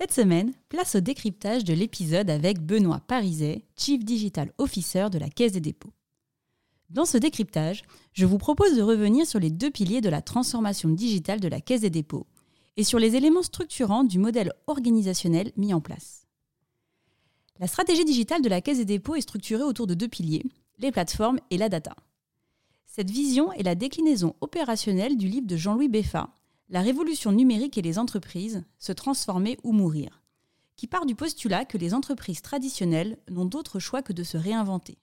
Cette semaine, place au décryptage de l'épisode avec Benoît Pariset, Chief Digital Officer de la Caisse des dépôts. Dans ce décryptage, je vous propose de revenir sur les deux piliers de la transformation digitale de la Caisse des dépôts et sur les éléments structurants du modèle organisationnel mis en place. La stratégie digitale de la Caisse des dépôts est structurée autour de deux piliers, les plateformes et la data. Cette vision est la déclinaison opérationnelle du livre de Jean-Louis Beffa, la révolution numérique et les entreprises, se transformer ou mourir, qui part du postulat que les entreprises traditionnelles n'ont d'autre choix que de se réinventer.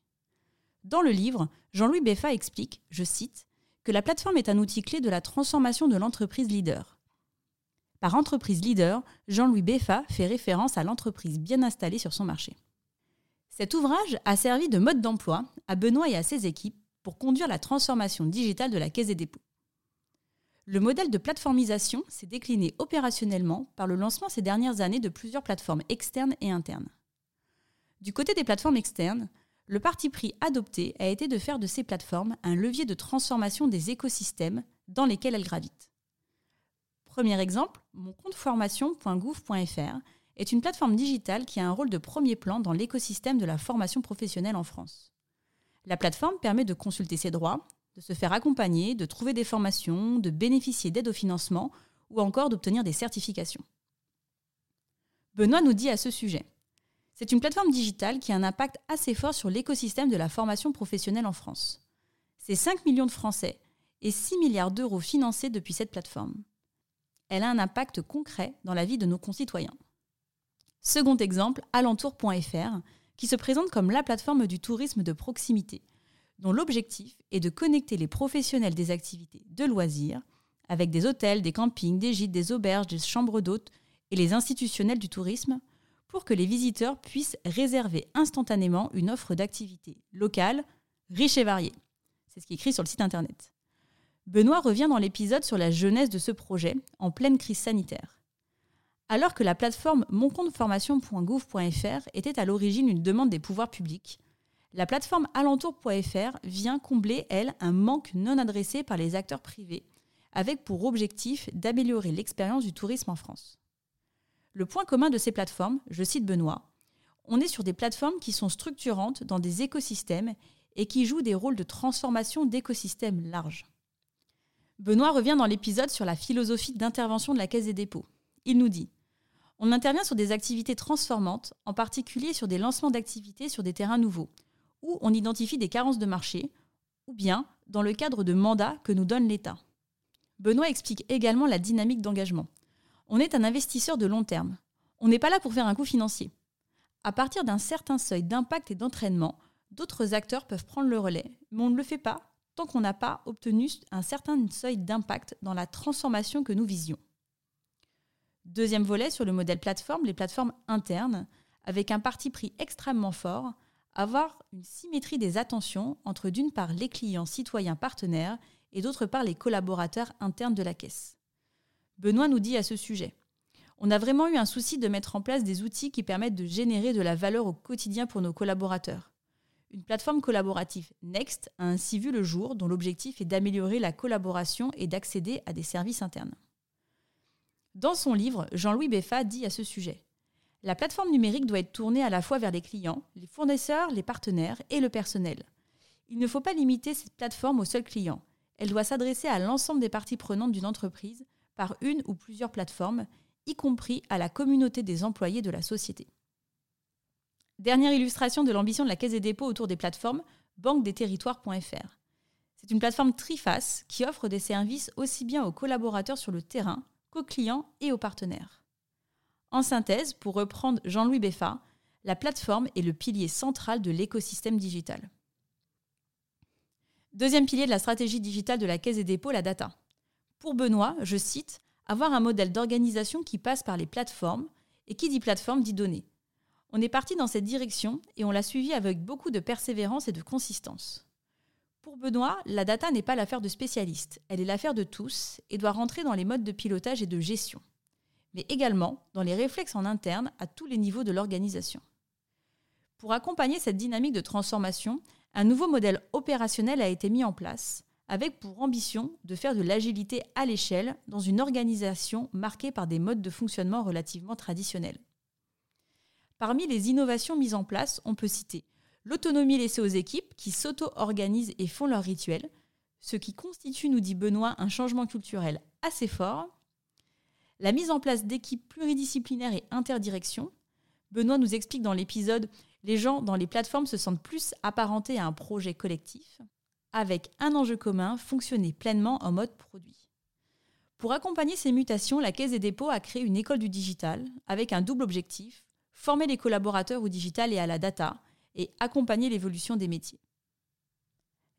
Dans le livre, Jean-Louis Beffa explique, je cite, que la plateforme est un outil clé de la transformation de l'entreprise leader. Par entreprise leader, Jean-Louis Beffa fait référence à l'entreprise bien installée sur son marché. Cet ouvrage a servi de mode d'emploi à Benoît et à ses équipes pour conduire la transformation digitale de la Caisse des dépôts. Le modèle de plateformisation s'est décliné opérationnellement par le lancement ces dernières années de plusieurs plateformes externes et internes. Du côté des plateformes externes, le parti pris adopté a été de faire de ces plateformes un levier de transformation des écosystèmes dans lesquels elles gravitent. Premier exemple, mon compte formation.gouv.fr est une plateforme digitale qui a un rôle de premier plan dans l'écosystème de la formation professionnelle en France. La plateforme permet de consulter ses droits, de se faire accompagner, de trouver des formations, de bénéficier d'aide au financement ou encore d'obtenir des certifications. Benoît nous dit à ce sujet C'est une plateforme digitale qui a un impact assez fort sur l'écosystème de la formation professionnelle en France. C'est 5 millions de Français et 6 milliards d'euros financés depuis cette plateforme. Elle a un impact concret dans la vie de nos concitoyens. Second exemple, alentour.fr, qui se présente comme la plateforme du tourisme de proximité, dont l'objectif est de connecter les professionnels des activités de loisirs avec des hôtels, des campings, des gîtes, des auberges, des chambres d'hôtes et les institutionnels du tourisme pour que les visiteurs puissent réserver instantanément une offre d'activités locales, riche et variée. C'est ce qui est écrit sur le site internet. Benoît revient dans l'épisode sur la jeunesse de ce projet en pleine crise sanitaire. Alors que la plateforme moncompteformation.gouv.fr était à l'origine une demande des pouvoirs publics, la plateforme alentour.fr vient combler, elle, un manque non adressé par les acteurs privés, avec pour objectif d'améliorer l'expérience du tourisme en France. Le point commun de ces plateformes, je cite Benoît, on est sur des plateformes qui sont structurantes dans des écosystèmes et qui jouent des rôles de transformation d'écosystèmes larges. Benoît revient dans l'épisode sur la philosophie d'intervention de la Caisse des dépôts. Il nous dit On intervient sur des activités transformantes, en particulier sur des lancements d'activités sur des terrains nouveaux, où on identifie des carences de marché, ou bien dans le cadre de mandats que nous donne l'État. Benoît explique également la dynamique d'engagement. On est un investisseur de long terme. On n'est pas là pour faire un coût financier. À partir d'un certain seuil d'impact et d'entraînement, d'autres acteurs peuvent prendre le relais, mais on ne le fait pas tant qu'on n'a pas obtenu un certain seuil d'impact dans la transformation que nous visions. Deuxième volet sur le modèle plateforme, les plateformes internes, avec un parti pris extrêmement fort, avoir une symétrie des attentions entre d'une part les clients citoyens partenaires et d'autre part les collaborateurs internes de la caisse. Benoît nous dit à ce sujet On a vraiment eu un souci de mettre en place des outils qui permettent de générer de la valeur au quotidien pour nos collaborateurs. Une plateforme collaborative Next a ainsi vu le jour dont l'objectif est d'améliorer la collaboration et d'accéder à des services internes. Dans son livre, Jean-Louis Beffa dit à ce sujet la plateforme numérique doit être tournée à la fois vers les clients, les fournisseurs, les partenaires et le personnel. Il ne faut pas limiter cette plateforme aux seuls clients. Elle doit s'adresser à l'ensemble des parties prenantes d'une entreprise par une ou plusieurs plateformes, y compris à la communauté des employés de la société. Dernière illustration de l'ambition de la Caisse des dépôts autour des plateformes, banque-des-territoires.fr. C'est une plateforme triface qui offre des services aussi bien aux collaborateurs sur le terrain qu'aux clients et aux partenaires. En synthèse, pour reprendre Jean-Louis Beffa, la plateforme est le pilier central de l'écosystème digital. Deuxième pilier de la stratégie digitale de la Caisse des dépôts, la data. Pour Benoît, je cite, avoir un modèle d'organisation qui passe par les plateformes, et qui dit plateforme dit données. On est parti dans cette direction et on l'a suivi avec beaucoup de persévérance et de consistance. Pour Benoît, la data n'est pas l'affaire de spécialistes, elle est l'affaire de tous et doit rentrer dans les modes de pilotage et de gestion, mais également dans les réflexes en interne à tous les niveaux de l'organisation. Pour accompagner cette dynamique de transformation, un nouveau modèle opérationnel a été mis en place, avec pour ambition de faire de l'agilité à l'échelle dans une organisation marquée par des modes de fonctionnement relativement traditionnels. Parmi les innovations mises en place, on peut citer l'autonomie laissée aux équipes qui s'auto-organisent et font leurs rituels, ce qui constitue, nous dit Benoît, un changement culturel assez fort, la mise en place d'équipes pluridisciplinaires et interdirections. Benoît nous explique dans l'épisode Les gens dans les plateformes se sentent plus apparentés à un projet collectif, avec un enjeu commun, fonctionner pleinement en mode produit. Pour accompagner ces mutations, la Caisse des dépôts a créé une école du digital avec un double objectif, former les collaborateurs au digital et à la data, et accompagner l'évolution des métiers.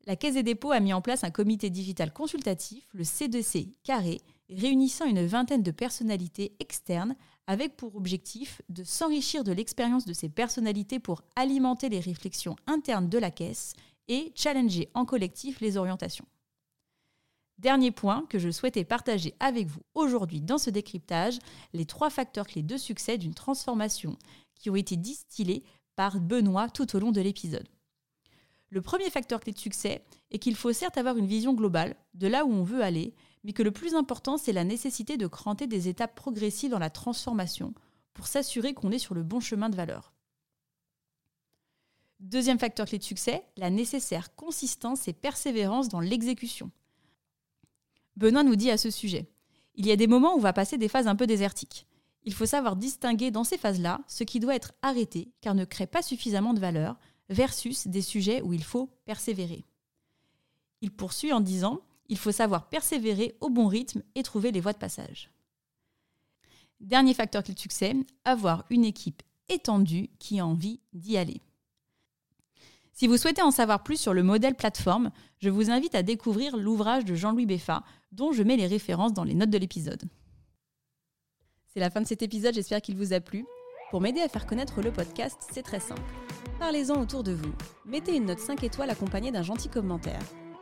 La Caisse des dépôts a mis en place un comité digital consultatif, le C2C Carré, réunissant une vingtaine de personnalités externes avec pour objectif de s'enrichir de l'expérience de ces personnalités pour alimenter les réflexions internes de la Caisse et challenger en collectif les orientations. Dernier point que je souhaitais partager avec vous aujourd'hui dans ce décryptage, les trois facteurs clés de succès d'une transformation qui ont été distillés par Benoît tout au long de l'épisode. Le premier facteur clé de succès est qu'il faut certes avoir une vision globale de là où on veut aller, mais que le plus important, c'est la nécessité de cranter des étapes progressives dans la transformation pour s'assurer qu'on est sur le bon chemin de valeur. Deuxième facteur clé de succès, la nécessaire consistance et persévérance dans l'exécution. Benoît nous dit à ce sujet, il y a des moments où on va passer des phases un peu désertiques. Il faut savoir distinguer dans ces phases-là ce qui doit être arrêté car ne crée pas suffisamment de valeur versus des sujets où il faut persévérer. Il poursuit en disant il faut savoir persévérer au bon rythme et trouver les voies de passage. Dernier facteur clé de succès, avoir une équipe étendue qui a envie d'y aller. Si vous souhaitez en savoir plus sur le modèle plateforme, je vous invite à découvrir l'ouvrage de Jean-Louis Beffa, dont je mets les références dans les notes de l'épisode. C'est la fin de cet épisode, j'espère qu'il vous a plu. Pour m'aider à faire connaître le podcast, c'est très simple. Parlez-en autour de vous, mettez une note 5 étoiles accompagnée d'un gentil commentaire